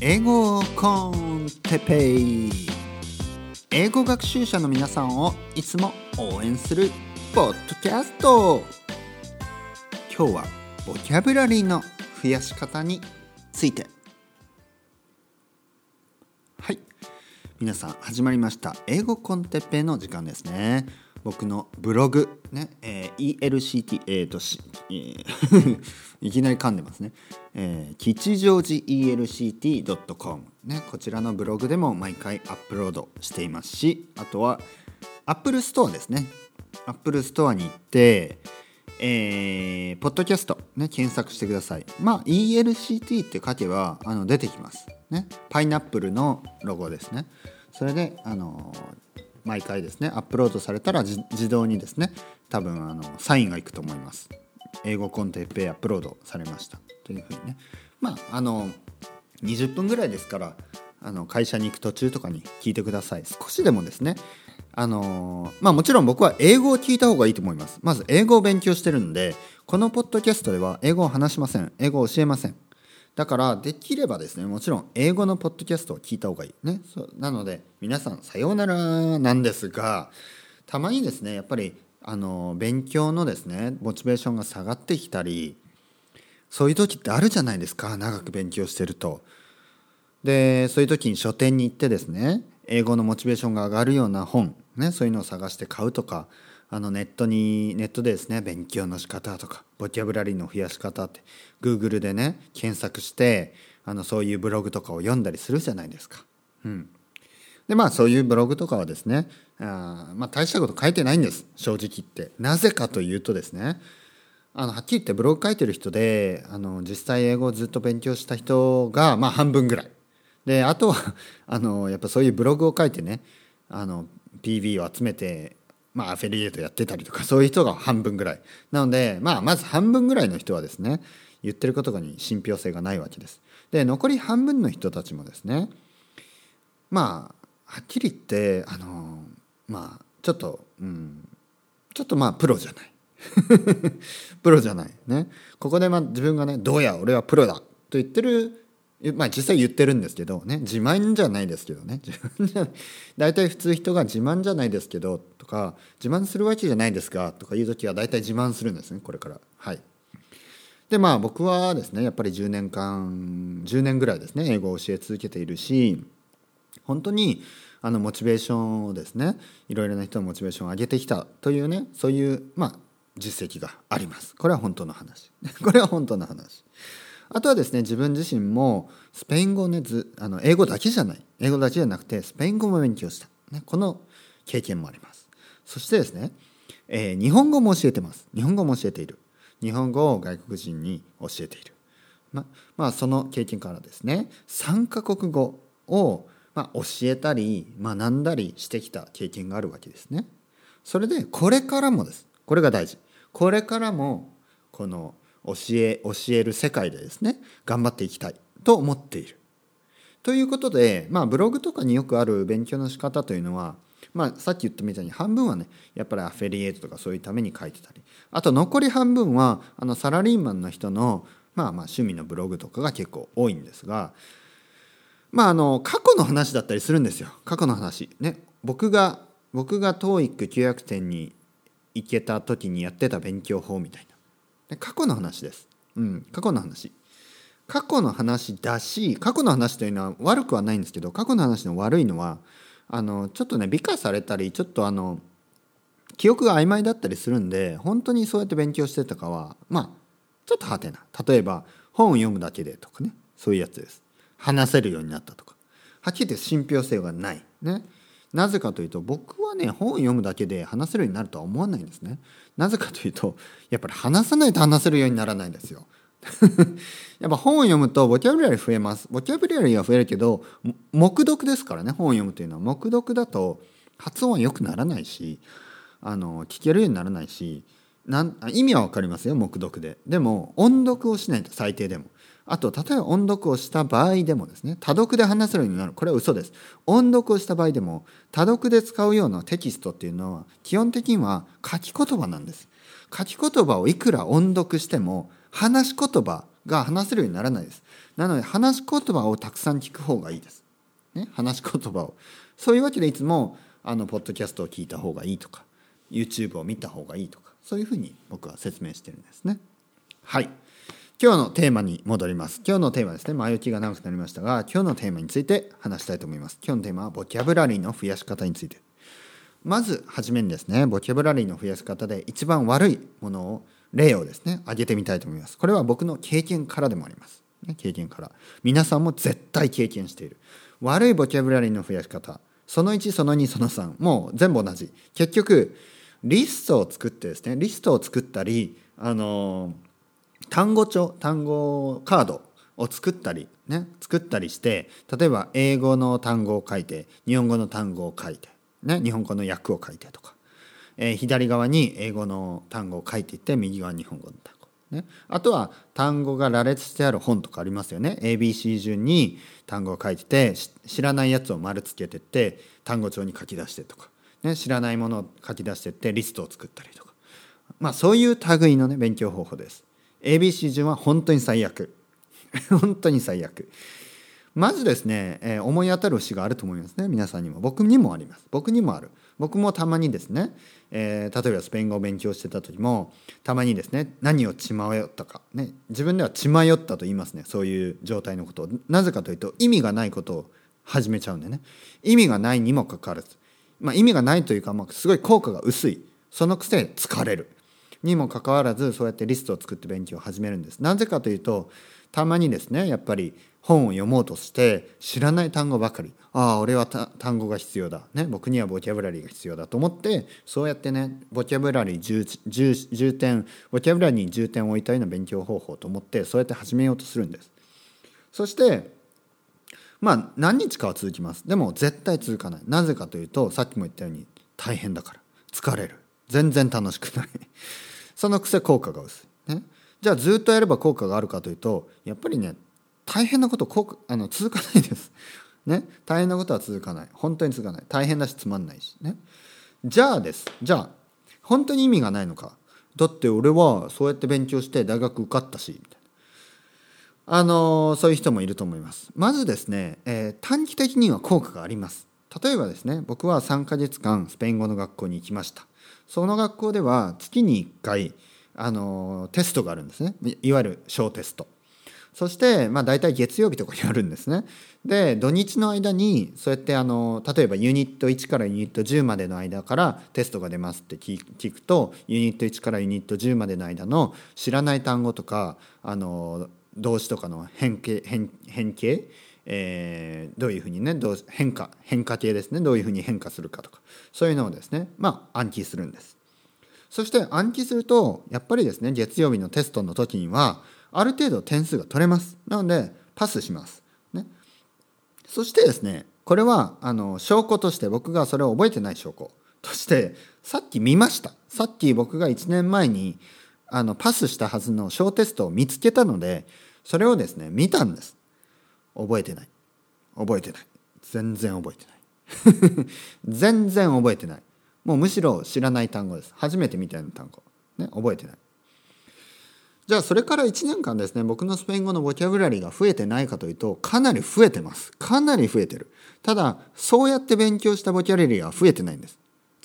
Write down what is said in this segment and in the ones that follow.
英語コンテペイ。英語学習者の皆さんをいつも応援するポッドキャスト。今日はボキャブラリーの増やし方についてはい。皆さん始まりました。英語コンテッペイの時間ですね。僕のブログね、えー、ELCT えーとし、えー いきなり噛んでますね、えー、吉祥寺 ELCT.com ねこちらのブログでも毎回アップロードしていますしあとは Apple Store ですね Apple Store に行ってえー、ポッドキャスト、ね、検索してください。まあ、ELCT って書けばあの出てきます。ね。パイナップルのロゴですね。それで、あの毎回ですねアップロードされたら自動にですね多分あのサインがいくと思います。英語コンテッペイアップロードされました。というふうにね。まああの20分ぐらいですからあの会社に行く途中とかに聞いてください。少しでもですねあのまあもちろん僕は英語を聞いた方がいいと思います。まず英語を勉強してるんでこのポッドキャストでは英語を話しません。英語を教えません。だからできればですねもちろん英語のポッドキャストを聞いた方がいい。ね。なので皆さんさようならなんですがたまにですねやっぱりあの勉強のですねモチベーションが下がってきたりそういう時ってあるじゃないですか。長く勉強してると。でそういう時に書店に行ってですね英語のモチベーションが上がるような本、ね、そういうのを探して買うとかあのネットにネットでですね勉強の仕方とかボキャブラリーの増やし方って Google でね検索してあのそういうブログとかを読んだりするじゃないですか。うん、でまあそういうブログとかはですねあまあ大したこと書いてないんです正直言って。なぜかというとですねあのはっきり言ってブログ書いてる人であの実際英語をずっと勉強した人がまあ半分ぐらい。であとは あのやっぱそういうブログを書いてねあの PV を集めてまあ、アフィリエイトやってたりとかそういう人が半分ぐらい。なので、まあ、まず半分ぐらいの人はですね言ってることに信憑性がないわけです。で残り半分の人たちもですねまあはっきり言ってあのまあちょっとうんちょっとまあプロじゃない。プロじゃない。ね。ここでまあ自分がねどうや俺はプロだと言ってるまあ実際言ってるんですけどね自慢じゃないですけどね。大体普通人が自慢じゃないですけどとか自慢するわけじゃないですかとかいう時は大体自慢するんですねこれから。はい。でまあ僕はですねやっぱり10年間10年ぐらいですね英語を教え続けているし本当にあのモチベーションをですねいろいろな人のモチベーションを上げてきたというねそういうまあ実績があります。これは本当の話。これは本当の話。あとはですね自分自身もスペイン語をねずあの英語だけじゃない。英語だけじゃなくてスペイン語も勉強した、ね、この経験もあります。そしてですね、えー、日本語も教えてます。日本語も教えている。日本語を外国人に教えている。ままあその経験からですね3カ国語を、まあ、教えたり学んだりしてきた経験があるわけですね。それでこれからもです。これが大事。これからもこの教え教える世界でですね頑張っていきたいと思っている。ということで、まあ、ブログとかによくある勉強の仕方というのは、まあ、さっき言ったみたいに半分はねやっぱりアフェリエイトとかそういうために書いてたりあと残り半分はあのサラリーマンの人の、まあ、まあ趣味のブログとかが結構多いんですが、まあ、あの過去の話だったりするんですよ過去の話。ね、僕が僕が TOEIC900 点に行けた時にやってた勉強法みたいな。過去の話です。うん、過去の話。過去の話だし過去の話というのは悪くはないんですけど過去の話の悪いのはあのちょっとね美化されたりちょっとあの記憶が曖昧だったりするんで本当にそうやって勉強してたかはまあちょっとはてな例えば本を読むだけでとかね。そういうやつです。話せるようになったとか。はっきり言って信憑性がない。ね。なぜかというと僕はね本を読むだけで話せるようになるとは思わないんですね。なぜかというとやっぱり話さないと話せるようにならないんですよ。やっぱ本を読むとボキャブラリー増えます。ボキャブラリーは増えるけど黙読ですからね本を読むというのは黙読だと発音は良くならないしあの聞けるようにならないしなん意味は分かりますよ黙読で。でも音読をしないと最低でも。あと例えば音読をした場合でもですね多読で話せるようになる。これは嘘です。音読をした場合でも多読で使うようなテキストっていうのは基本的には書き言葉なんです。書き言葉をいくら音読しても話し言葉が話せるようにならないです。なので話し言葉をたくさん聞く方がいいです、ね、話し言葉を。そういうわけでいつもあのポッドキャストを聞いた方がいいとか YouTube を見た方がいいとかそういうふうに僕は説明してるんですね。はい。今日のテーマに戻ります。今日のテーマですね。前置きが長くなりましたが今日のテーマについて話したいと思います。今日のテーマはボキャブラリーの増やし方について。まずはじめにですねボキャブラリーの増やし方で一番悪いものを例をですね挙げてみたいと思います。これは僕の経験からでもあります、ね、経験から。皆さんも絶対経験している。悪いボキャブラリーの増やし方。その1その2その3もう全部同じ。結局リストを作ってですねリストを作ったりあの単語帳単語カードを作ったりね作ったりして例えば英語の単語を書いて日本語の単語を書いてね、日本語の訳を書いてとか、えー、左側に英語の単語を書いていって右側に日本語の単語、ね、あとは単語が羅列してある本とかありますよね。ABC 順に単語を書いてて知らないやつを丸つけてって単語帳に書き出してとか、ね、知らないものを書き出してってリストを作ったりとか。まあそういう類のね勉強方法です。ABC 順は本当に最悪。本当に最悪。まずですね、えー、思い当たる節があると思いますね。皆さんにも。僕にもあります。僕にもある。僕もたまにですね、えー、例えばスペイン語を勉強してた時もたまにですね何を血迷ったか。ね自分では血迷ったと言いますね。そういう状態のことを。なぜかというと意味がないことを始めちゃうんでね。意味がないにもかかわらず、まあ、意味がないというか、まあ、すごい効果が薄い。そのくせ疲れる。にもかかわらずそうやってリストを作って勉強を始めるんです。なぜかというとたまにですねやっぱり本を読もうとして知らない単語ばかり。ああ俺は単語が必要だ、ね、僕にはボキャブラリーが必要だと思ってそうやってねボキャブラリー重重点ボキャブラリーに重点を置いたような勉強方法と思ってそうやって始めようとするんです。そしてまあ何日かは続きます。でも絶対続かない。なぜかというとさっきも言ったように大変だから。疲れる。全然楽しくない。そのくせ効果が薄い、ね、じゃあずっとやれば効果があるかというとやっぱりね大変なことこあの続かないです。ね、大変なことは続かない。本当に続かない。大変だしつまんないし。ね。じゃあです。じゃあ本当に意味がないのか。だって俺はそうやって勉強して大学受かったしみたいな。あのそういう人もいると思います。まずですね、えー、短期的には効果があります。例えばですね僕は3ヶ月間スペイン語の学校に行きました。その学校では月に1回あのテストがあるんですね。いわゆる小テスト。そしてまあ大体月曜日とかにあるんですね。で土日の間にそうやってあの例えばユニット1からユニット10までの間からテストが出ますって聞くとユニット1からユニット10までの間の知らない単語とかあの動詞とかの変形変変形？えー、どういうふうにねどう変化変化系ですね。どういうふうに変化するかとか。そういうのをですねまあ暗記するんです。そして暗記するとやっぱりですね月曜日のテストの時にはある程度点数が取れます。なのでパスします、ね、そしてですねこれはあの証拠として僕がそれを覚えてない証拠としてさっき見ました。さっき僕が1年前にあのパスしたはずの小テストを見つけたのでそれをですね見たんです。覚えてない。覚えてない。全然覚えてない。全然覚えてない。もうむしろ知らない単語です。初めて見たような単語。ね覚えてない。じゃあそれから1年間ですね僕のスペイン語のボキャブラリーが増えてないかというとかなり増えてます。かなり増えてる。ただそうやって勉強したボキャブラリーは増えてないんです。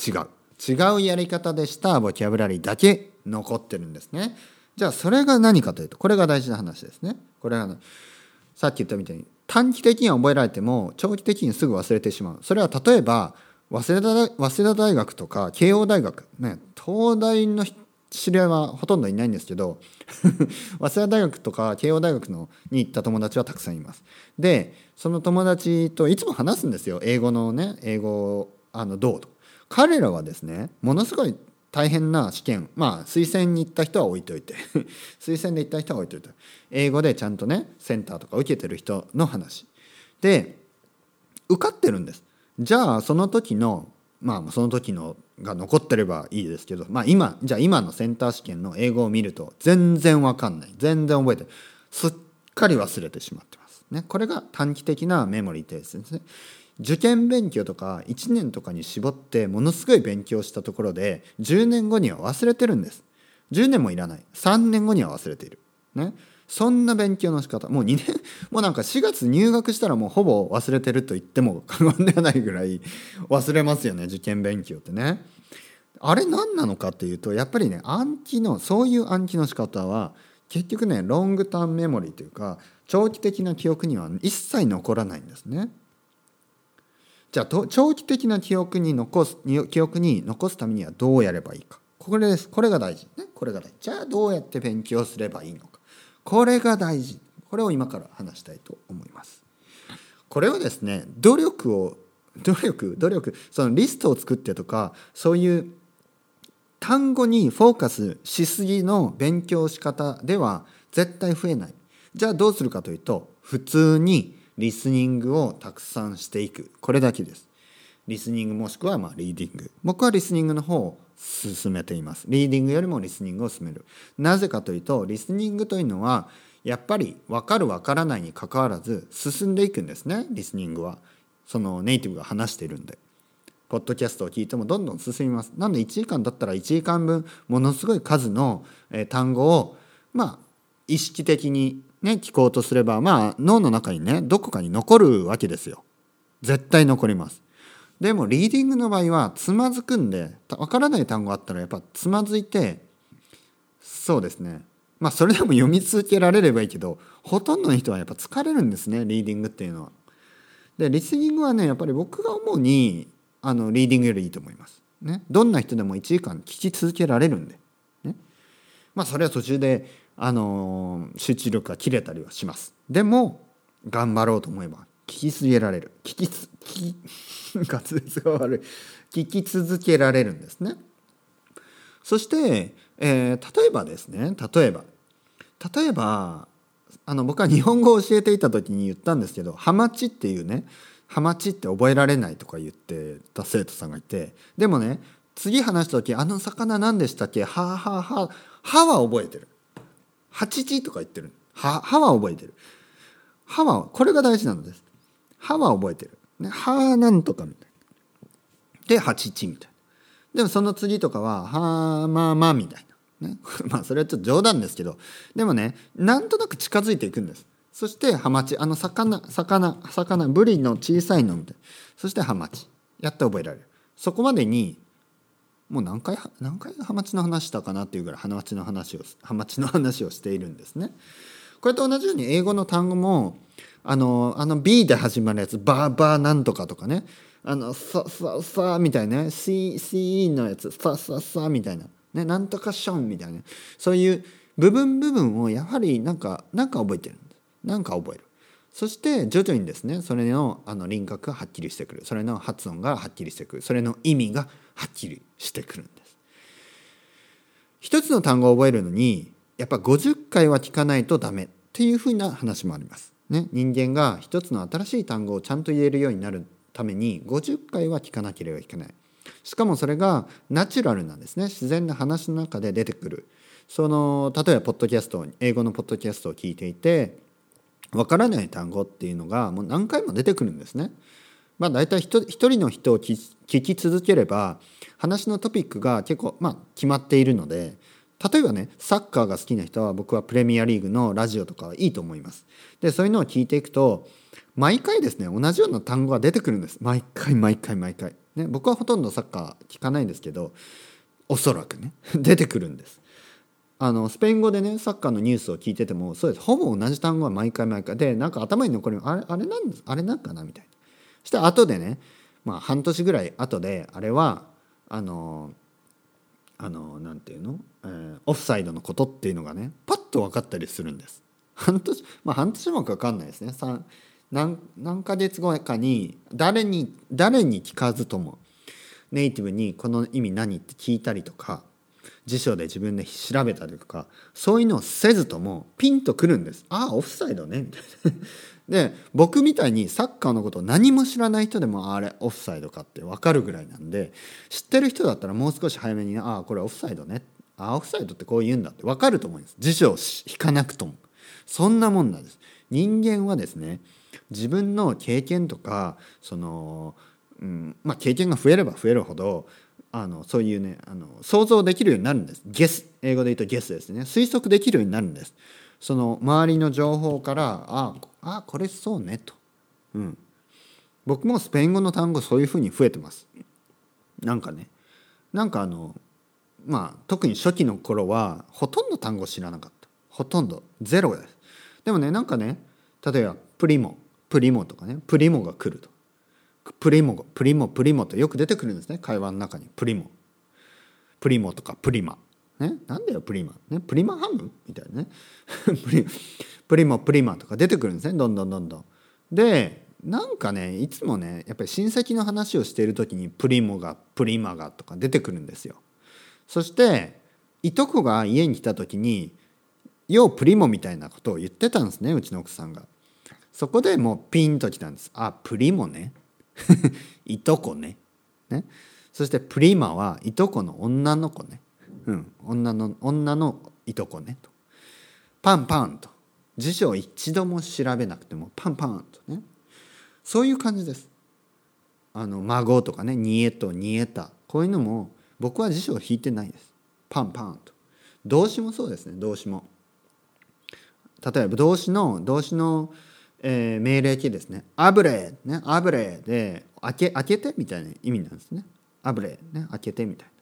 違う。違うやり方でしたボキャブラリーだけ残ってるんですねじゃあそれが何かというとこれが大事な話ですねこれはさっき言ったみたいに短期的には覚えられても長期的にすぐ忘れてしまうそれは例えば早稲田早稲田大学とか慶応大学ね東大の知り合いはほとんどいないんですけど 早稲田大学とか慶応大学のに行った友達はたくさんいます。でその友達といつも話すんですよ英語のね英語あのどうと。彼らはですねものすごい大変な試験まあ推薦に行った人は置いといて 推薦で行った人は置いといて英語でちゃんとねセンターとか受けてる人の話で受かってるんですじゃあその時のまあその時のが残ってればいいですけど、まあ今、じゃあ今のセンター試験の英語を見ると全然わかんない。全然覚えてすっかり忘れてしまってます。ね。これが短期的なメモリーテストですね。受験勉強とか1年とかに絞ってものすごい勉強したところで10年後には忘れてるんです。10年もいらない。3年後には忘れている。ね。そんな勉強の仕方もう2年 もうなんか4月入学したらもうほぼ忘れてると言っても過言ではないぐらい忘れますよね受験勉強ってね。あれ何なのかっていうとやっぱりね暗記のそういう暗記の仕方は結局ねロングターンメモリーというか長期的な記憶には一切残らないんですね。じゃあ長期的な記憶に残す記憶に残すためにはどうやればいいか。これです。これが大事ね。これが大事。じゃあどうやって勉強すればいいのか。これが大事。これを今から話したいと思います。これはですね努力を努力努力そのリストを作ってとかそういう単語にフォーカスしすぎの勉強仕方では絶対増えない。じゃあどうするかというと普通にリスニングをたくさんしていく。これだけです。リスニングもしくはまリーディング。僕はリスニングの方を進めています。リーディングよりもリスニングを進める。なぜかというとリスニングというのはやっぱり分かる分からないにかかわらず進んでいくんですね。リスニングは。そのネイティブが話しているんで。ポッドキャストを聞いてもどんどん進みます。なので1時間だったら1時間分ものすごい数の単語をまあ意識的にね聞こうとすればまあ脳の中にねどこかに残るわけですよ。絶対残ります。でもリーディングの場合はつまずくんでわからない単語あったらやっぱつまずいてそうですね。まあそれでも読み続けられればいいけどほとんどの人はやっぱ疲れるんですねリーディングっていうのは。でリスニングはねやっぱり僕が思うにあのリーディングよりいいと思います。ね、どんな人でも1時間聞き続けられるんで、ね、まあそれは途中で、あの、集中力が切れたりはします。でも頑張ろうと思えば聞き続けられる。聞きつ聞き が悪い。聞き続けられるんですね。そして、えー、例えばですね例えば。例えばあの僕は日本語を教えていた時に言ったんですけど「ハマチ」っていうね「ハマチ」って覚えられないとか言ってた生徒さんがいてでもね次話した時「あの魚何でしたっけ？はあはあはあ」はは覚えてる「はちち」とか言ってるははは覚えてるははこれが大事なのですはは覚えてるね、はなんとかみたいな。で、八ちみたいな。でもその次とかは、はまあまあみたいな。ね、まあそれはちょっと冗談ですけど、でもね、なんとなく近づいていくんです。そしてハマチ、あの魚、魚、魚、ブリの小さいのみたいな。そしてハマチ。やって覚えられる。そこまでに、もう何回、何回ハマチの話したかなっていうぐらいハマチの話を、ハマチの話をしているんですね。これと同じように英語の単語も、あのあの B で始まるやつバーバーなんとかとかね。あのさささみたいなね C, C のやつさささみたいな。ねなんとかションみたいな。そういう部分部分をやはりなんかなんか覚えてるなんか覚える。そして徐々にですねそれのあの輪郭がはっきりしてくる。それの発音がはっきりしてくる。それの意味がはっきりしてくるんです。一つの単語を覚えるのにやっぱ50回は聞かないとダメ。っていうふうな話もあります。ね、人間が一つの新しい単語をちゃんと言えるようになるために50回は聞かなければいけない。しかもそれがナチュラルなんですね。自然な話の中で出てくる。その例えばポッドキャスト英語のポッドキャストを聞いていてわからない単語っていうのがもう何回も出てくるんですね。まあ、大体一人の人を聞き続ければ話のトピックが結構、まあ、決まっているので例えばねサッカーが好きな人は僕はプレミアリーグのラジオとかはいいと思います。でそういうのを聞いていくと毎回ですね同じような単語が出てくるんです毎回毎回毎回。ね、僕はほとんどサッカー聞かないんですけどおそらくね 出てくるんです。あのスペイン語でねサッカーのニュースを聞いててもそうですほぼ同じ単語は毎回毎回でなんか頭に残るあれあれなんあれなんかなみたいな。そして後でねまあ半年ぐらい後であれはあのあのなんていうの、えー、オフサイドのことっていうのがねパッと分かったりするんです。半年まあ半年もかかんないですね何何ヶ月後かに誰に誰に聞かずともネイティブにこの意味何って聞いたりとか辞書で自分で調べたりとかそういうのをせずともピンとくるんです。ああオフサイドね。みたいなで僕みたいにサッカーのことを何も知らない人でもあれオフサイドかって分かるぐらいなんで知ってる人だったらもう少し早めにああこれオフサイドね。ああオフサイドってこう言うんだって分かると思います。辞書を引かなくとも。そんなもんなんです。人間はですね自分の経験とかその、うんまあ、経験が増えれば増えるほどあのそういうねあの想像できるようになるんです。ゲス英語で言うとゲスですね。推測できるようになるんです。その周りの情報からああこれそうねと、うん、僕もスペイン語の単語そういうふうに増えてます。なんかね。なんかあのまあ特に初期の頃はほとんど単語知らなかった。ほとんど。ゼロです。でもねなんかね例えばプリモ。プリモとかね。プリモが来ると。プリモプリモプリモとよく出てくるんですね。会話の中に。プリモ。プリモとかプリマ。ね？なんだよプリマ。ね？プリマハムみたいなね。プリプリモプリマとか出てくるんですね。どんどんどんどん。でなんかねいつもねやっぱり親戚の話をしている時にプリモがプリマがとか出てくるんですよ。そしていとこが家に来た時に「ようプリモ」みたいなことを言ってたんですねうちの奥さんが。そこでもうピンときたんです。あプリモね。いとこね。ね。そしてプリマはいとこの女の子ね、うん、女の女のいとこね。とパンパンと。辞書を一度も調べなくてもパンパンとね。そういう感じです。あの孫とかね。煮えと煮えた。こういうのも僕は辞書を引いてないです。パンパンと。動詞もそうですね。動詞も。例えば動詞の動詞の、えー、命令形ですね。アブレね。アブレで開け開けてみたいな意味なんですね。アブレね。開けてみたいな。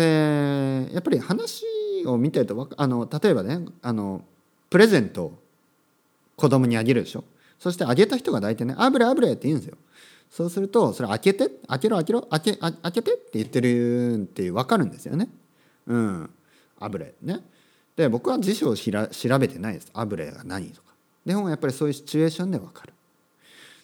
でやっぱり話を見てるとあの例えばねあのプレゼントを子供にあげるでしょ。そしてあげた人が大体ね「アブレアブレ」って言うんですよ。そうするとそれ開けて開けろ開けろ開け開けてって言ってるって分かるんですよね。うん。アブレね。で僕は辞書をしら調べてないです。アブレが何とか。でもやっぱりそういうシチュエーションで分かる。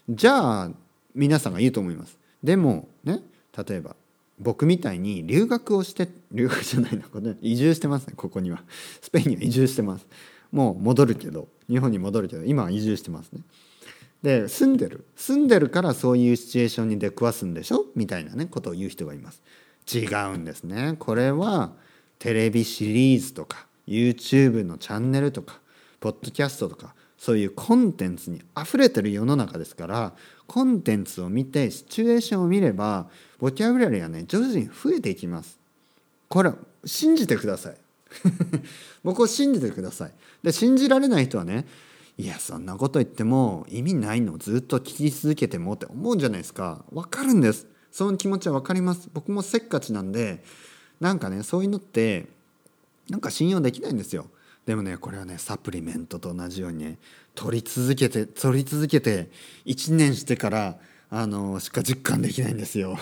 じゃあ皆さんが言うと思います。でもね例えば僕みたいに留学をして留学じゃないなこれ移住してますねここには。スペインには移住してます。もう戻るけど日本に戻るけど今は移住してますね。で住んでる。住んでるからそういうシチュエーションに出くわすんでしょ？みたいなねことを言う人がいます。違うんですね。これはテレビシリーズとか YouTube のチャンネルとかポッドキャストとかそういうコンテンツに溢れてる世の中ですからコンテンツを見てシチュエーションを見ればボキャブラリーがね徐々に増えていきます。これ信じてください。僕を信じてください。で信じられない人はねいやそんなこと言っても意味ないの。ずっと聞き続けてもって思うんじゃないですか。わかるんです。その気持ちは分かります。僕もせっかちなんでなんかねそういうのってなんか信用できないんですよ。でもねこれはねサプリメントと同じようにね取り続けて取り続けて1年してからあのしか実感できないんですよ。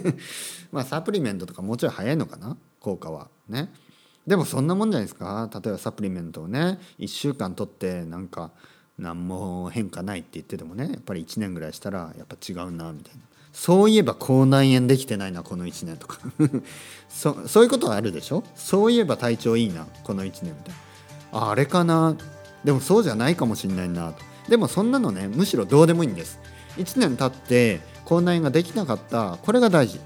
まあサプリメントとかもうちょい早いのかな？効果は。ね。でもそんなもんじゃないですか？例えばサプリメントをね1週間取ってなんか何も変化ないって言っててもねやっぱり1年ぐらいしたらやっぱ違うなみたいな。そういえば口内炎できてないなこの1年とか。そそういうことはあるでしょ？そういえば体調いいなこの1年みたいな。ああれかな。でもそうじゃないかもしんないな。とでもそんなのねむしろどうでもいいんです。1年経って口内炎ができなかった。これが大事。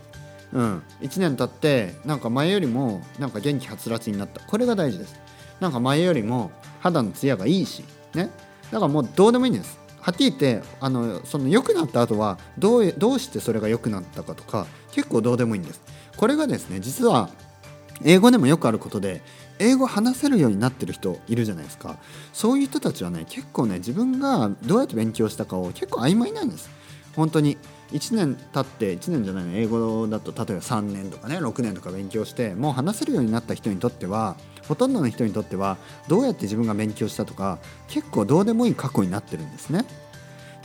うん、1年経ってなんか前よりもなんか元気はつらつになった。これが大事です。なんか前よりも肌のツヤがいいし。ね。だからもうどうでもいいんです。はっきり言ってあのその良くなった後はどうどうしてそれが良くなったかとか結構どうでもいいんです。これがですね実は英語でもよくあることで英語話せるようになってる人いるじゃないですかそういう人たちはね結構ね自分がどうやって勉強したかを結構曖昧なんです本当に1年経って1年じゃないの英語だと例えば3年とかね6年とか勉強してもう話せるようになった人にとってはほとんどの人にとってはどうやって自分が勉強したとか結構どうでもいい過去になってるんですね。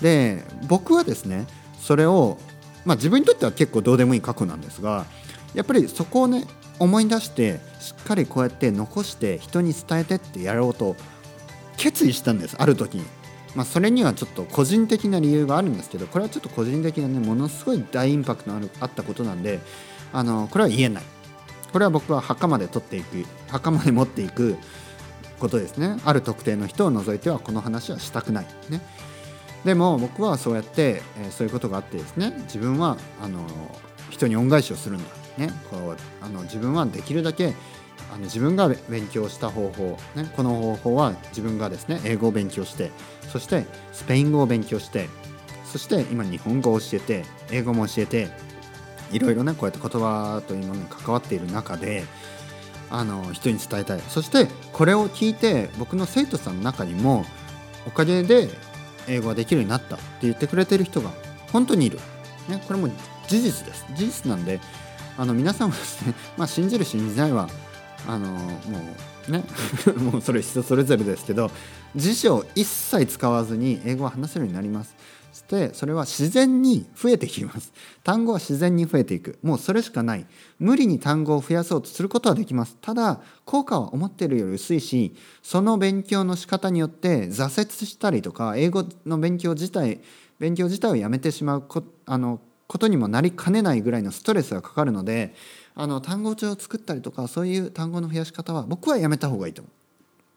で僕はですねそれをまあ自分にとっては結構どうでもいい過去なんですがやっぱりそこをね思い出してしっかりこうやって残して人に伝えてってやろうと決意したんですある時に。まあ、それにはちょっと個人的な理由があるんですけどこれはちょっと個人的なねものすごい大インパクトのあるあったことなんであのこれは言えない。これは僕は墓まで取っていく墓まで持っていくことですね。ある特定の人を除いてはこの話はしたくない。ね。でも僕はそうやって、え、そういうことがあってですね自分はあの人に恩返しをするんだ。ねこうあの自分はできるだけあの自分が勉強した方法、ね、この方法は自分がですね英語を勉強してそしてスペイン語を勉強してそして今日本語を教えて英語も教えていろいろねこうやって言葉というものに関わっている中であの人に伝えたい。そしてこれを聞いて僕の生徒さんの中にもおかげで英語ができるようになったって言ってくれてる人が本当にいる、ね、これも事実です。事実なんであの皆さんはですね、まあ、信じる信じないはあのもうね もうそれ人それぞれですけど辞書を一切使わずに英語は話せるようになります。そしてそれは自然に増えてきます。単語は自然に増えていく。もうそれしかない。無理に単語を増やそうとすることはできます。ただ効果は思っているより薄いしその勉強の仕方によって挫折したりとか英語の勉強自体勉強自体をやめてしまうこあのことにもなりかねないぐらいのストレスがかかるのであの単語帳を作ったりとかそういう単語の増やし方は僕はやめた方がいいと思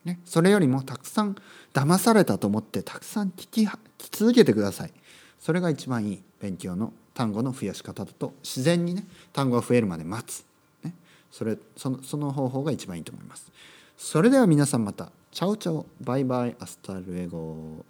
う。ね、それよりもたくさん騙されたと思ってたくさん聞き聞き続けてください。それが一番いい勉強の単語の増やし方だと自然にね単語が増えるまで待つ、ね、それそのその方法が一番いいと思います。それでは皆さんまたチャオチャオバイバイ hasta luego